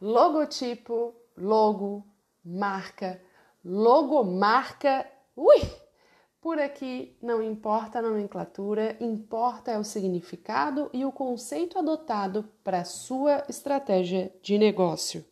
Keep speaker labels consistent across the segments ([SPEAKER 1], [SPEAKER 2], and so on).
[SPEAKER 1] logotipo, logo, marca, logomarca. Ui! Por aqui não importa a nomenclatura, importa é o significado e o conceito adotado para sua estratégia de negócio.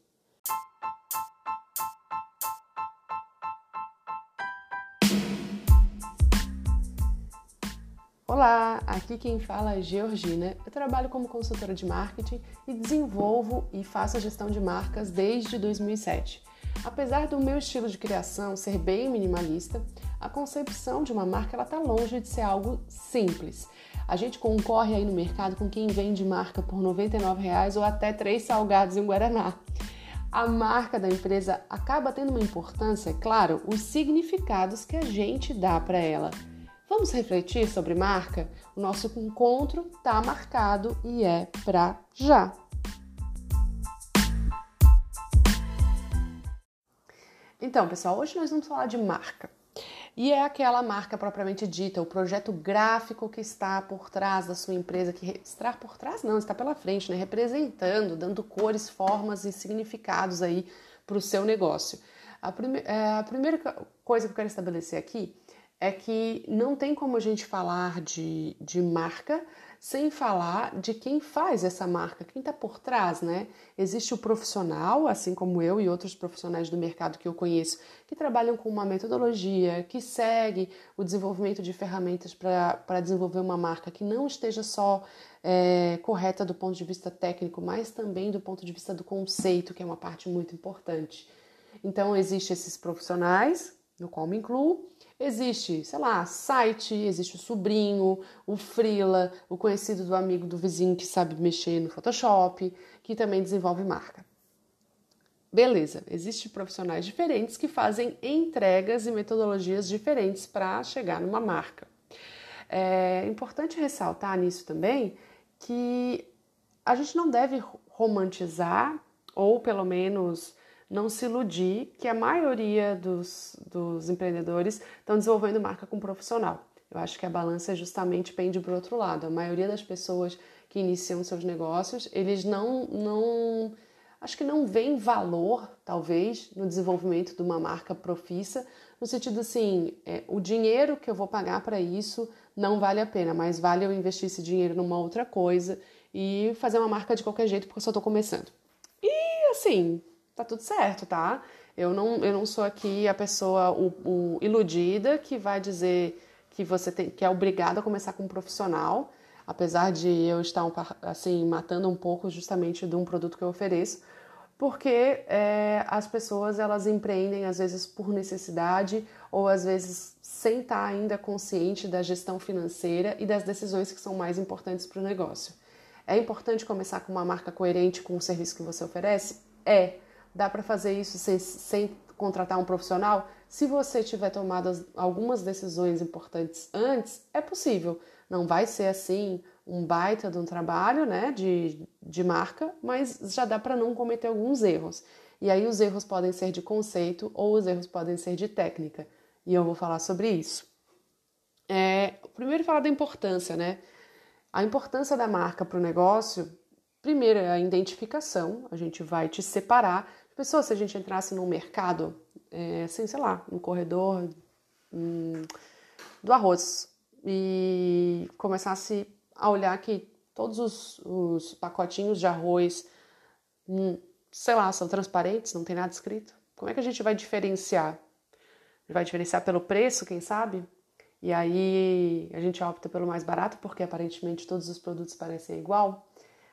[SPEAKER 1] Aqui quem fala é Georgina. Eu trabalho como consultora de marketing e desenvolvo e faço gestão de marcas desde 2007. Apesar do meu estilo de criação ser bem minimalista, a concepção de uma marca está longe de ser algo simples. A gente concorre aí no mercado com quem vende marca por R$ 99,00 ou até três salgados em Guaraná. A marca da empresa acaba tendo uma importância, é claro, os significados que a gente dá para ela. Vamos refletir sobre marca? O nosso encontro está marcado e é para já. Então, pessoal, hoje nós vamos falar de marca. E é aquela marca propriamente dita, o projeto gráfico que está por trás da sua empresa, que está por trás não, está pela frente, né? representando, dando cores, formas e significados aí para o seu negócio. A, prime é, a primeira coisa que eu quero estabelecer aqui é que não tem como a gente falar de, de marca sem falar de quem faz essa marca, quem está por trás, né? Existe o profissional, assim como eu e outros profissionais do mercado que eu conheço, que trabalham com uma metodologia, que segue o desenvolvimento de ferramentas para desenvolver uma marca que não esteja só é, correta do ponto de vista técnico, mas também do ponto de vista do conceito, que é uma parte muito importante. Então, existem esses profissionais, no qual me incluo, Existe, sei lá, site, existe o sobrinho, o frila, o conhecido do amigo do vizinho que sabe mexer no Photoshop, que também desenvolve marca. Beleza, existem profissionais diferentes que fazem entregas e metodologias diferentes para chegar numa marca. É importante ressaltar nisso também que a gente não deve romantizar ou pelo menos não se iludir que a maioria dos, dos empreendedores estão desenvolvendo marca com profissional. Eu acho que a balança justamente pende para o outro lado. A maioria das pessoas que iniciam seus negócios, eles não, não acho que não veem valor, talvez, no desenvolvimento de uma marca profissa, no sentido assim, é, o dinheiro que eu vou pagar para isso não vale a pena, mas vale eu investir esse dinheiro numa outra coisa e fazer uma marca de qualquer jeito porque eu só estou começando. E assim, tá tudo certo, tá? Eu não, eu não sou aqui a pessoa o, o iludida que vai dizer que você tem, que é obrigado a começar com um profissional, apesar de eu estar assim matando um pouco justamente de um produto que eu ofereço, porque é, as pessoas elas empreendem às vezes por necessidade ou às vezes sem estar ainda consciente da gestão financeira e das decisões que são mais importantes para o negócio. É importante começar com uma marca coerente com o serviço que você oferece? É Dá para fazer isso sem, sem contratar um profissional? Se você tiver tomado algumas decisões importantes antes, é possível. Não vai ser assim um baita de um trabalho né, de, de marca, mas já dá para não cometer alguns erros. E aí os erros podem ser de conceito ou os erros podem ser de técnica. E eu vou falar sobre isso. É, primeiro falar da importância, né? A importância da marca para o negócio, primeiro é a identificação, a gente vai te separar Pessoa, se a gente entrasse num mercado, é, assim, sei lá, no corredor hum, do arroz e começasse a olhar que todos os, os pacotinhos de arroz, hum, sei lá, são transparentes, não tem nada escrito. Como é que a gente vai diferenciar? Vai diferenciar pelo preço, quem sabe? E aí a gente opta pelo mais barato porque aparentemente todos os produtos parecem igual.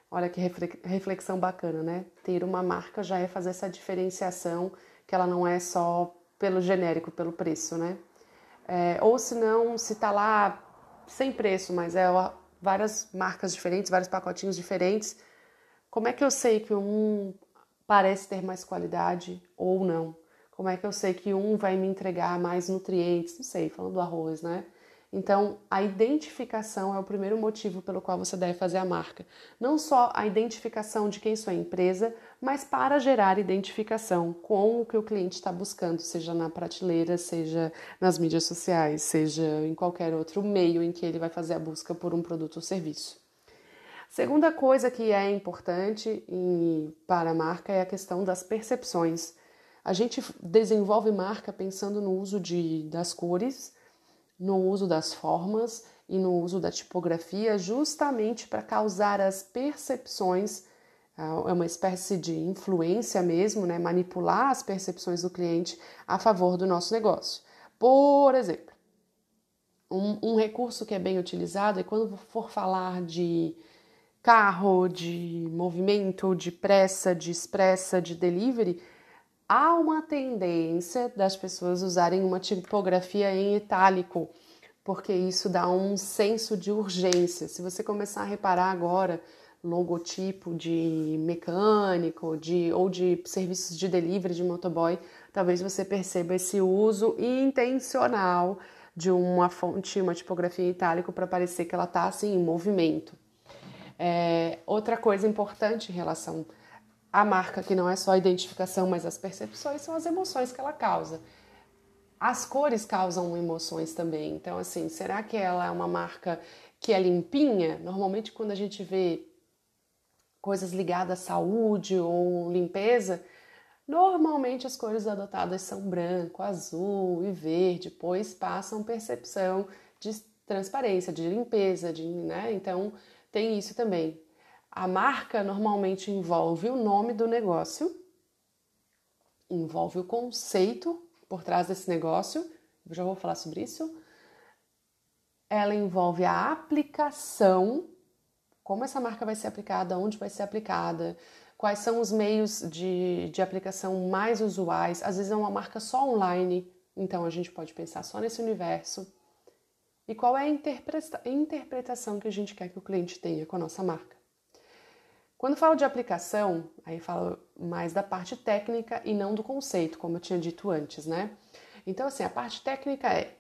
[SPEAKER 1] Olha que reflexão bacana, né? Ter uma marca já é fazer essa diferenciação, que ela não é só pelo genérico, pelo preço, né? É, ou se não, se tá lá sem preço, mas é várias marcas diferentes, vários pacotinhos diferentes, como é que eu sei que um parece ter mais qualidade ou não? Como é que eu sei que um vai me entregar mais nutrientes? Não sei, falando do arroz, né? Então, a identificação é o primeiro motivo pelo qual você deve fazer a marca. Não só a identificação de quem sua empresa, mas para gerar identificação com o que o cliente está buscando, seja na prateleira, seja nas mídias sociais, seja em qualquer outro meio em que ele vai fazer a busca por um produto ou serviço. Segunda coisa que é importante para a marca é a questão das percepções. A gente desenvolve marca pensando no uso de, das cores, no uso das formas e no uso da tipografia, justamente para causar as percepções, é uma espécie de influência mesmo, né? manipular as percepções do cliente a favor do nosso negócio. Por exemplo, um, um recurso que é bem utilizado é quando for falar de carro, de movimento, de pressa, de expressa, de delivery, há uma tendência das pessoas usarem uma tipografia em itálico porque isso dá um senso de urgência. Se você começar a reparar agora logotipo de mecânico, de ou de serviços de delivery de motoboy, talvez você perceba esse uso intencional de uma fonte, uma tipografia em itálico para parecer que ela está assim em movimento. É, outra coisa importante em relação à marca, que não é só a identificação, mas as percepções, são as emoções que ela causa. As cores causam emoções também. Então, assim, será que ela é uma marca que é limpinha? Normalmente, quando a gente vê coisas ligadas à saúde ou limpeza, normalmente as cores adotadas são branco, azul e verde, pois passam percepção de transparência, de limpeza, de, né? Então, tem isso também. A marca normalmente envolve o nome do negócio, envolve o conceito por trás desse negócio, eu já vou falar sobre isso. Ela envolve a aplicação, como essa marca vai ser aplicada, onde vai ser aplicada, quais são os meios de, de aplicação mais usuais. Às vezes é uma marca só online, então a gente pode pensar só nesse universo. E qual é a interpreta interpretação que a gente quer que o cliente tenha com a nossa marca? Quando falo de aplicação, aí falo mais da parte técnica e não do conceito, como eu tinha dito antes, né? Então, assim, a parte técnica é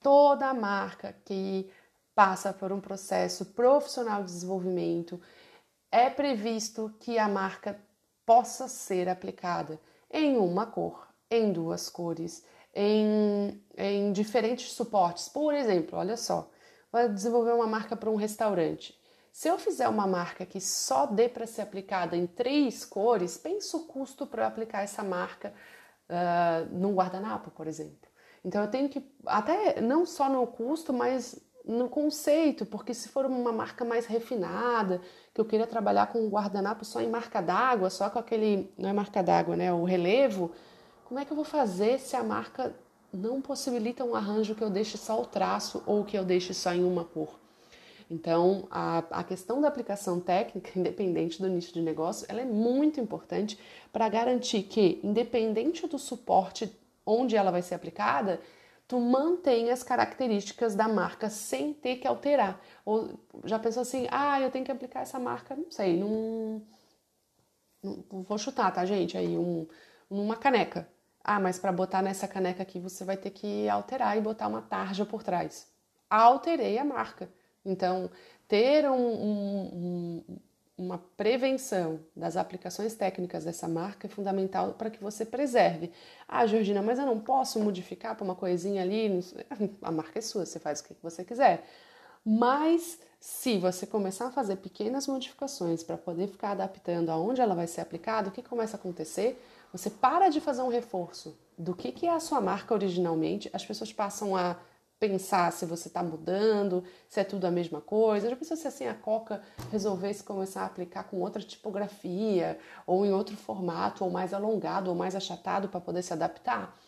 [SPEAKER 1] toda marca que passa por um processo profissional de desenvolvimento, é previsto que a marca possa ser aplicada em uma cor, em duas cores, em, em diferentes suportes. Por exemplo, olha só, vou desenvolver uma marca para um restaurante. Se eu fizer uma marca que só dê para ser aplicada em três cores, pensa o custo para aplicar essa marca uh, num guardanapo, por exemplo. Então eu tenho que, até não só no custo, mas no conceito, porque se for uma marca mais refinada, que eu queira trabalhar com um guardanapo só em marca d'água, só com aquele, não é marca d'água, né, o relevo, como é que eu vou fazer se a marca não possibilita um arranjo que eu deixe só o traço ou que eu deixe só em uma cor? Então, a, a questão da aplicação técnica, independente do nicho de negócio, ela é muito importante para garantir que, independente do suporte onde ela vai ser aplicada, tu mantenha as características da marca sem ter que alterar. Ou já pensou assim, ah, eu tenho que aplicar essa marca, não sei, num. num vou chutar, tá, gente? Aí, um, numa caneca. Ah, mas para botar nessa caneca aqui você vai ter que alterar e botar uma tarja por trás. Alterei a marca. Então, ter um, um, uma prevenção das aplicações técnicas dessa marca é fundamental para que você preserve. Ah, Georgina, mas eu não posso modificar para uma coisinha ali? A marca é sua, você faz o que você quiser. Mas se você começar a fazer pequenas modificações para poder ficar adaptando aonde ela vai ser aplicada, o que começa a acontecer? Você para de fazer um reforço do que, que é a sua marca originalmente, as pessoas passam a pensar se você está mudando, se é tudo a mesma coisa. Já pensou se assim a Coca resolvesse começar a aplicar com outra tipografia, ou em outro formato, ou mais alongado, ou mais achatado para poder se adaptar?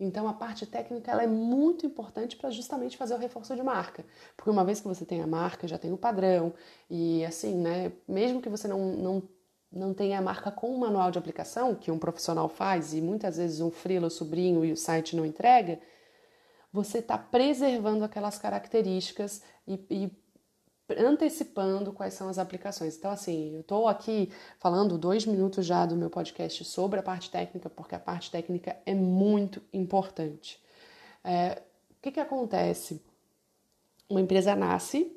[SPEAKER 1] Então a parte técnica ela é muito importante para justamente fazer o reforço de marca. Porque uma vez que você tem a marca, já tem o padrão, e assim, né, mesmo que você não, não, não tenha a marca com um manual de aplicação, que um profissional faz, e muitas vezes um freela, o sobrinho e o site não entrega, você está preservando aquelas características e, e antecipando quais são as aplicações. Então, assim, eu estou aqui falando dois minutos já do meu podcast sobre a parte técnica, porque a parte técnica é muito importante. É, o que, que acontece? Uma empresa nasce,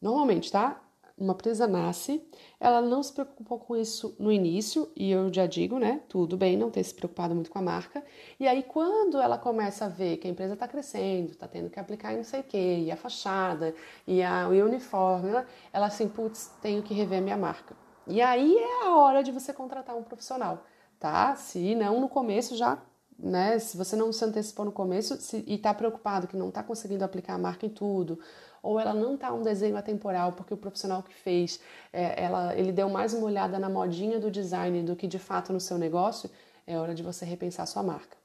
[SPEAKER 1] normalmente, tá? Uma empresa nasce, ela não se preocupou com isso no início, e eu já digo, né? Tudo bem não ter se preocupado muito com a marca. E aí, quando ela começa a ver que a empresa está crescendo, está tendo que aplicar não sei o quê, e a fachada, e, a, o uniforme, ela, ela assim, putz, tenho que rever minha marca. E aí é a hora de você contratar um profissional, tá? Se não no começo já né? Se você não se antecipou no começo se, e está preocupado que não está conseguindo aplicar a marca em tudo, ou ela não está um desenho atemporal porque o profissional que fez, é, ela, ele deu mais uma olhada na modinha do design do que de fato no seu negócio, é hora de você repensar sua marca.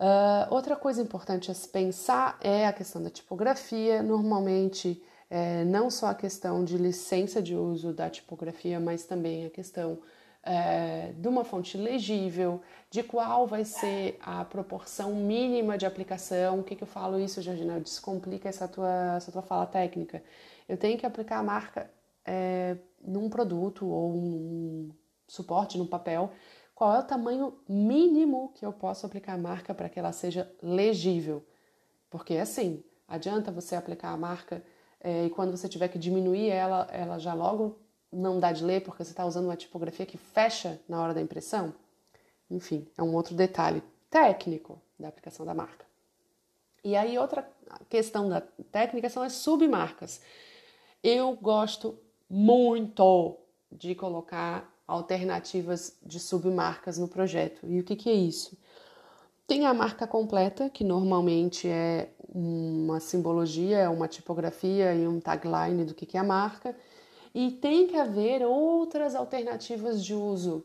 [SPEAKER 1] Uh, outra coisa importante a se pensar é a questão da tipografia. Normalmente, é, não só a questão de licença de uso da tipografia, mas também a questão é, de uma fonte legível, de qual vai ser a proporção mínima de aplicação. O que, que eu falo isso, Georgina? Descomplica essa tua, essa tua fala técnica. Eu tenho que aplicar a marca é, num produto ou um suporte, num papel. Qual é o tamanho mínimo que eu posso aplicar a marca para que ela seja legível? Porque assim, adianta você aplicar a marca é, e quando você tiver que diminuir ela, ela já logo não dá de ler porque você está usando uma tipografia que fecha na hora da impressão? Enfim, é um outro detalhe técnico da aplicação da marca. E aí, outra questão da técnica são as submarcas. Eu gosto muito de colocar alternativas de submarcas no projeto. E o que, que é isso? Tem a marca completa, que normalmente é uma simbologia, uma tipografia e um tagline do que, que é a marca. E tem que haver outras alternativas de uso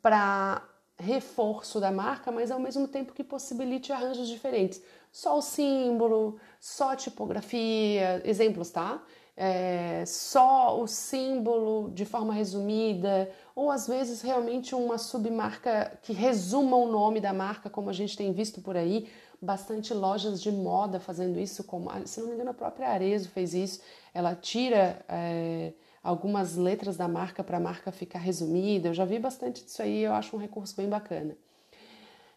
[SPEAKER 1] para reforço da marca, mas ao mesmo tempo que possibilite arranjos diferentes. Só o símbolo, só a tipografia, exemplos, tá? É, só o símbolo de forma resumida, ou às vezes realmente uma submarca que resuma o nome da marca, como a gente tem visto por aí, bastante lojas de moda fazendo isso, como se não me engano a própria Arezo fez isso, ela tira é, algumas letras da marca para a marca ficar resumida. Eu já vi bastante disso aí, eu acho um recurso bem bacana.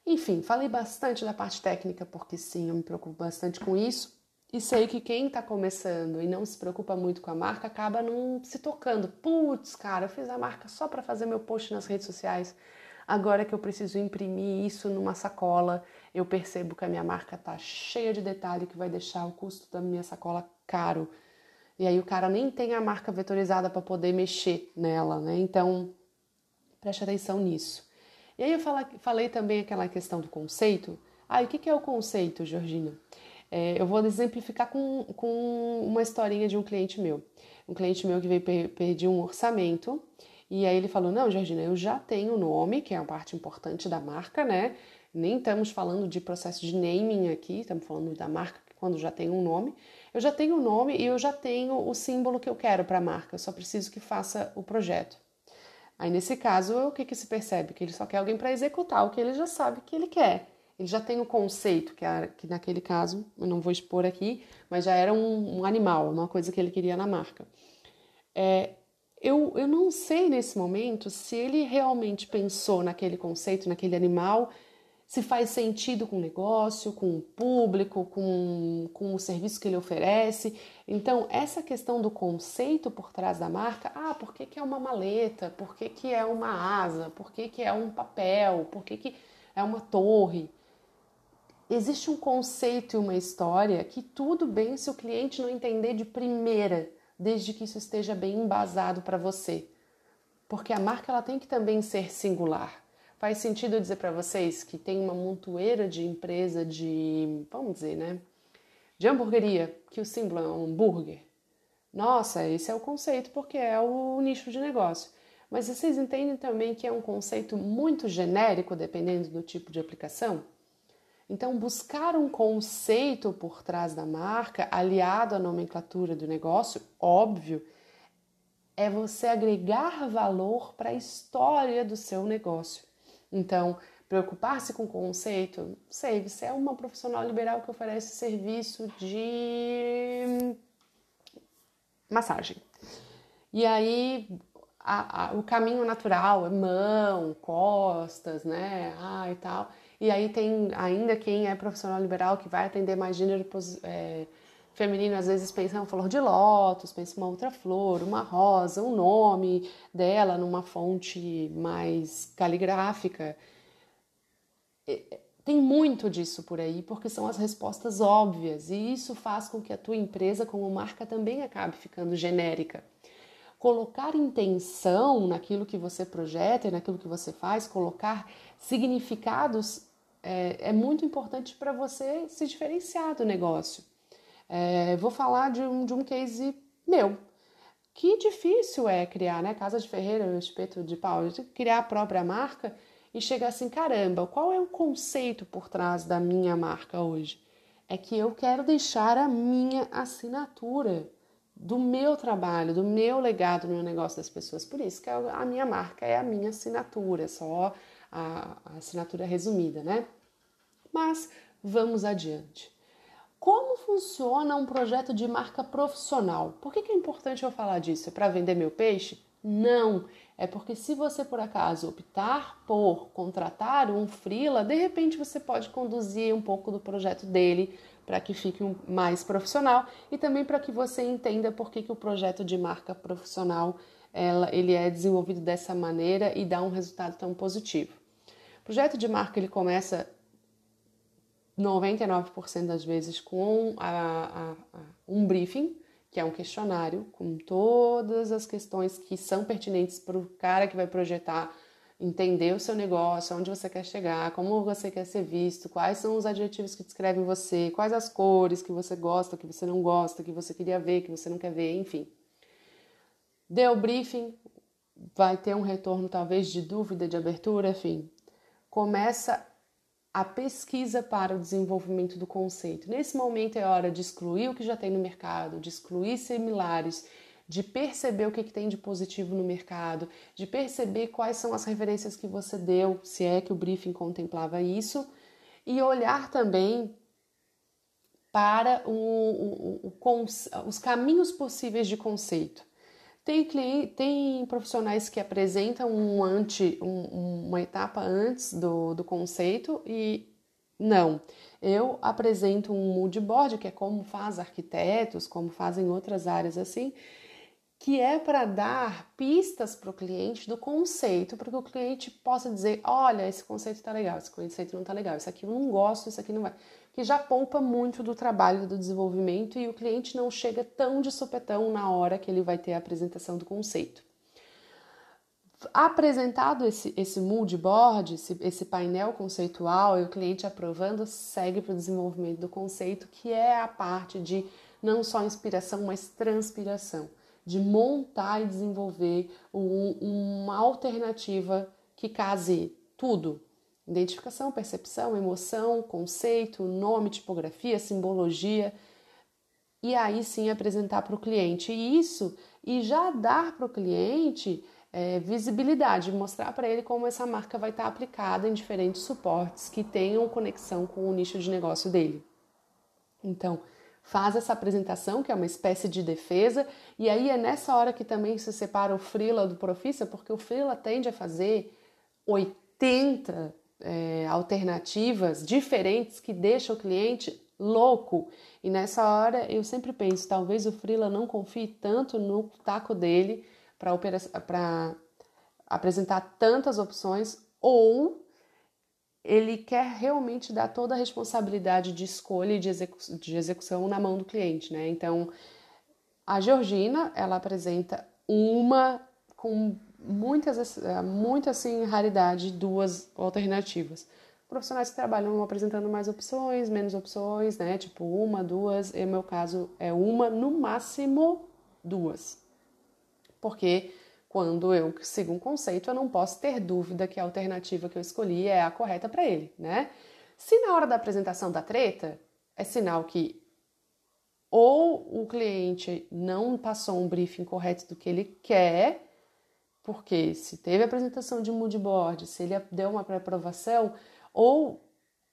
[SPEAKER 1] Enfim, falei bastante da parte técnica porque sim, eu me preocupo bastante com isso. E sei que quem está começando e não se preocupa muito com a marca acaba não se tocando. Putz, cara, eu fiz a marca só para fazer meu post nas redes sociais. Agora que eu preciso imprimir isso numa sacola, eu percebo que a minha marca tá cheia de detalhe que vai deixar o custo da minha sacola caro. E aí o cara nem tem a marca vetorizada para poder mexer nela, né? Então, preste atenção nisso. E aí eu falei também aquela questão do conceito. Ah, e o que é o conceito, Georgina? É, eu vou exemplificar com, com uma historinha de um cliente meu. Um cliente meu que veio pedir um orçamento e aí ele falou: Não, Georgina, eu já tenho o nome, que é uma parte importante da marca, né? Nem estamos falando de processo de naming aqui, estamos falando da marca quando já tem um nome. Eu já tenho o nome e eu já tenho o símbolo que eu quero para a marca, eu só preciso que faça o projeto. Aí nesse caso, o que, que se percebe? Que ele só quer alguém para executar o que ele já sabe que ele quer. Ele já tem o conceito, que, era, que naquele caso, eu não vou expor aqui, mas já era um, um animal, uma coisa que ele queria na marca. É, eu, eu não sei nesse momento se ele realmente pensou naquele conceito, naquele animal, se faz sentido com o negócio, com o público, com, com o serviço que ele oferece. Então, essa questão do conceito por trás da marca, ah, por que, que é uma maleta? Por que, que é uma asa? Por que, que é um papel? Por que, que é uma torre? Existe um conceito e uma história que tudo bem se o cliente não entender de primeira, desde que isso esteja bem embasado para você. Porque a marca ela tem que também ser singular. Faz sentido dizer para vocês que tem uma montoeira de empresa de, vamos dizer, né? De hamburgueria, que o símbolo é um hambúrguer. Nossa, esse é o conceito porque é o nicho de negócio. Mas vocês entendem também que é um conceito muito genérico dependendo do tipo de aplicação? Então, buscar um conceito por trás da marca, aliado à nomenclatura do negócio, óbvio, é você agregar valor para a história do seu negócio. Então, preocupar-se com o conceito, sei, você é uma profissional liberal que oferece serviço de massagem. E aí a, a, o caminho natural é mão, costas, né? Ah, e tal. E aí tem ainda quem é profissional liberal que vai atender mais gênero, é, feminino às vezes pensa em flor de lótus, pensa em uma outra flor, uma rosa, um nome dela numa fonte mais caligráfica. Tem muito disso por aí, porque são as respostas óbvias, e isso faz com que a tua empresa, como marca, também acabe ficando genérica. Colocar intenção naquilo que você projeta e naquilo que você faz, colocar significados é, é muito importante para você se diferenciar do negócio. É, vou falar de um, de um case meu. Que difícil é criar, né? Casa de Ferreira, espeto de pau, criar a própria marca e chegar assim: caramba, qual é o conceito por trás da minha marca hoje? É que eu quero deixar a minha assinatura do meu trabalho, do meu legado no negócio das pessoas. Por isso que a minha marca é a minha assinatura, só a assinatura resumida, né? Mas vamos adiante. Como funciona um projeto de marca profissional? Por que, é importante eu falar disso? É para vender meu peixe? Não, é porque se você por acaso optar por contratar um freela, de repente você pode conduzir um pouco do projeto dele para que fique mais profissional e também para que você entenda por que, que o projeto de marca profissional ela, ele é desenvolvido dessa maneira e dá um resultado tão positivo. O projeto de marca ele começa 99% das vezes com a, a, a, um briefing, que é um questionário com todas as questões que são pertinentes para o cara que vai projetar, entender o seu negócio, onde você quer chegar, como você quer ser visto, quais são os adjetivos que descrevem você, quais as cores que você gosta, que você não gosta, que você queria ver, que você não quer ver, enfim. Deu o briefing, vai ter um retorno talvez de dúvida, de abertura, enfim. Começa a pesquisa para o desenvolvimento do conceito. Nesse momento é hora de excluir o que já tem no mercado, de excluir similares, de perceber o que, que tem de positivo no mercado, de perceber quais são as referências que você deu, se é que o briefing contemplava isso, e olhar também para o, o, o, os caminhos possíveis de conceito. Tem, cliente, tem profissionais que apresentam um um, uma etapa antes do, do conceito e não. Eu apresento um mood board, que é como faz arquitetos, como fazem outras áreas assim, que é para dar pistas para o cliente do conceito, para que o cliente possa dizer: olha, esse conceito está legal, esse conceito não está legal, isso aqui eu não gosto, isso aqui não vai que já poupa muito do trabalho do desenvolvimento e o cliente não chega tão de sopetão na hora que ele vai ter a apresentação do conceito. Apresentado esse, esse mood board, esse, esse painel conceitual e o cliente aprovando, segue para o desenvolvimento do conceito, que é a parte de não só inspiração, mas transpiração, de montar e desenvolver um, uma alternativa que case tudo, Identificação, percepção, emoção, conceito, nome, tipografia, simbologia. E aí sim apresentar para o cliente isso e já dar para o cliente é, visibilidade, mostrar para ele como essa marca vai estar tá aplicada em diferentes suportes que tenham conexão com o nicho de negócio dele. Então, faz essa apresentação, que é uma espécie de defesa, e aí é nessa hora que também se separa o freela do profissa, porque o freela tende a fazer 80 é, alternativas diferentes que deixam o cliente louco. E nessa hora eu sempre penso, talvez o Freela não confie tanto no taco dele para apresentar tantas opções, ou ele quer realmente dar toda a responsabilidade de escolha e de, execu de execução na mão do cliente, né? Então, a Georgina, ela apresenta uma com muitas, é, muita assim, raridade, duas alternativas. Profissionais que trabalham apresentando mais opções, menos opções, né? Tipo uma, duas. E meu caso é uma, no máximo duas. Porque quando eu sigo um conceito, eu não posso ter dúvida que a alternativa que eu escolhi é a correta para ele, né? Se na hora da apresentação da treta, é sinal que ou o cliente não passou um briefing correto do que ele quer, porque se teve apresentação de mood board, se ele deu uma pré-aprovação, ou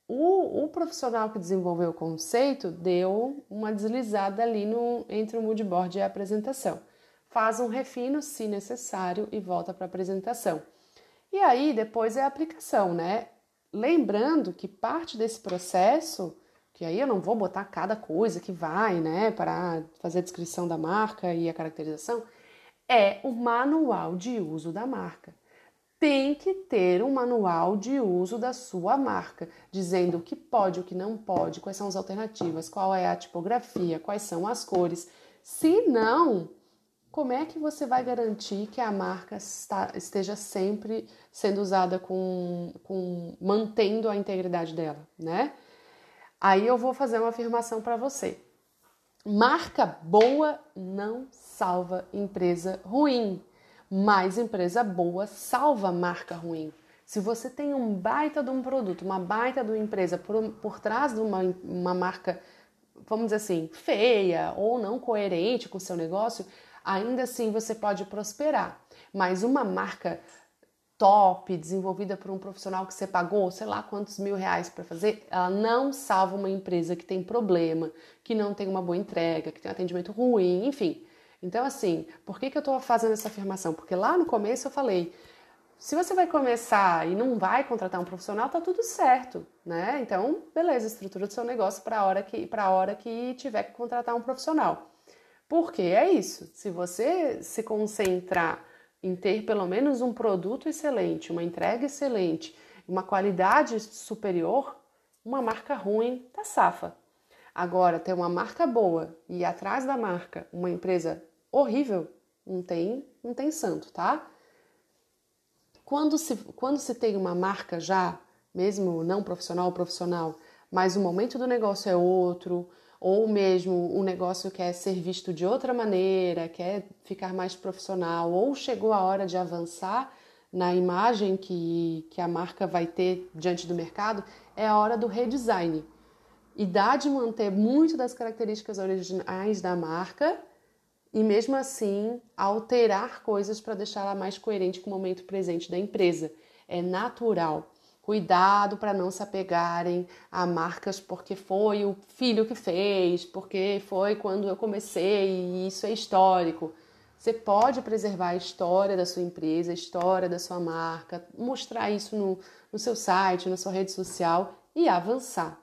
[SPEAKER 1] o, o, profissional que desenvolveu o conceito deu uma deslizada ali no, entre o mood board e a apresentação. Faz um refino, se necessário, e volta para a apresentação. E aí depois é a aplicação, né? Lembrando que parte desse processo porque aí eu não vou botar cada coisa que vai, né, para fazer a descrição da marca e a caracterização, é o manual de uso da marca. Tem que ter um manual de uso da sua marca, dizendo o que pode, o que não pode, quais são as alternativas, qual é a tipografia, quais são as cores. Se não, como é que você vai garantir que a marca está, esteja sempre sendo usada com, com mantendo a integridade dela, né? Aí eu vou fazer uma afirmação para você. Marca boa não salva empresa ruim, mas empresa boa salva marca ruim. Se você tem um baita de um produto, uma baita de uma empresa por, por trás de uma, uma marca, vamos dizer assim, feia ou não coerente com o seu negócio, ainda assim você pode prosperar. Mas uma marca top, desenvolvida por um profissional que você pagou, sei lá quantos mil reais para fazer, ela não salva uma empresa que tem problema, que não tem uma boa entrega, que tem um atendimento ruim, enfim. Então, assim, por que, que eu estou fazendo essa afirmação? Porque lá no começo eu falei, se você vai começar e não vai contratar um profissional, tá tudo certo, né? Então, beleza, estrutura do seu negócio para a hora que para a hora que tiver que contratar um profissional. Porque é isso. Se você se concentrar em ter pelo menos um produto excelente, uma entrega excelente, uma qualidade superior, uma marca ruim tá safa. Agora, ter uma marca boa e atrás da marca uma empresa horrível, não tem, não tem santo, tá? Quando se, quando se tem uma marca já, mesmo não profissional ou profissional, mas o momento do negócio é outro, ou mesmo o negócio quer ser visto de outra maneira, quer ficar mais profissional, ou chegou a hora de avançar na imagem que, que a marca vai ter diante do mercado, é a hora do redesign. E dá de manter muito das características originais da marca e mesmo assim alterar coisas para deixá-la mais coerente com o momento presente da empresa. É natural. Cuidado para não se apegarem a marcas porque foi o filho que fez, porque foi quando eu comecei e isso é histórico. Você pode preservar a história da sua empresa, a história da sua marca, mostrar isso no, no seu site, na sua rede social e avançar.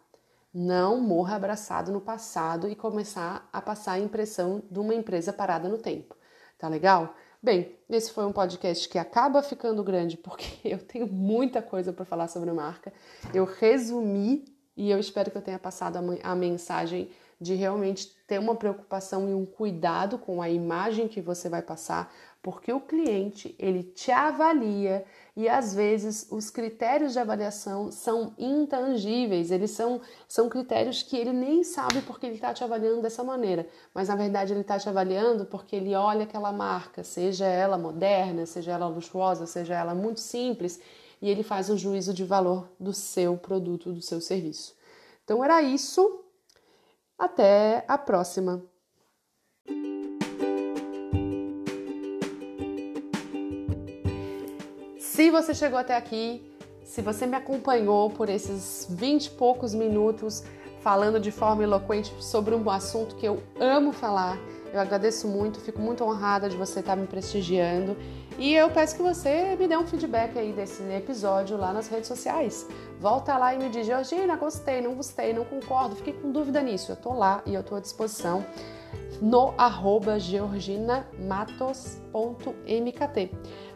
[SPEAKER 1] Não morra abraçado no passado e começar a passar a impressão de uma empresa parada no tempo. Tá legal? Bem, esse foi um podcast que acaba ficando grande porque eu tenho muita coisa para falar sobre marca. Eu resumi e eu espero que eu tenha passado a mensagem de realmente ter uma preocupação e um cuidado com a imagem que você vai passar, porque o cliente ele te avalia e às vezes os critérios de avaliação são intangíveis, eles são, são critérios que ele nem sabe porque ele está te avaliando dessa maneira, mas na verdade ele está te avaliando porque ele olha aquela marca, seja ela moderna, seja ela luxuosa, seja ela muito simples, e ele faz um juízo de valor do seu produto, do seu serviço. Então era isso. Até a próxima! Se você chegou até aqui, se você me acompanhou por esses 20 e poucos minutos falando de forma eloquente sobre um assunto que eu amo falar, eu agradeço muito, fico muito honrada de você estar me prestigiando e eu peço que você me dê um feedback aí desse episódio lá nas redes sociais. Volta lá e me diz, Georgina, gostei, não gostei, não concordo, fiquei com dúvida nisso. Eu tô lá e eu tô à disposição no arroba georginamatos.mkt.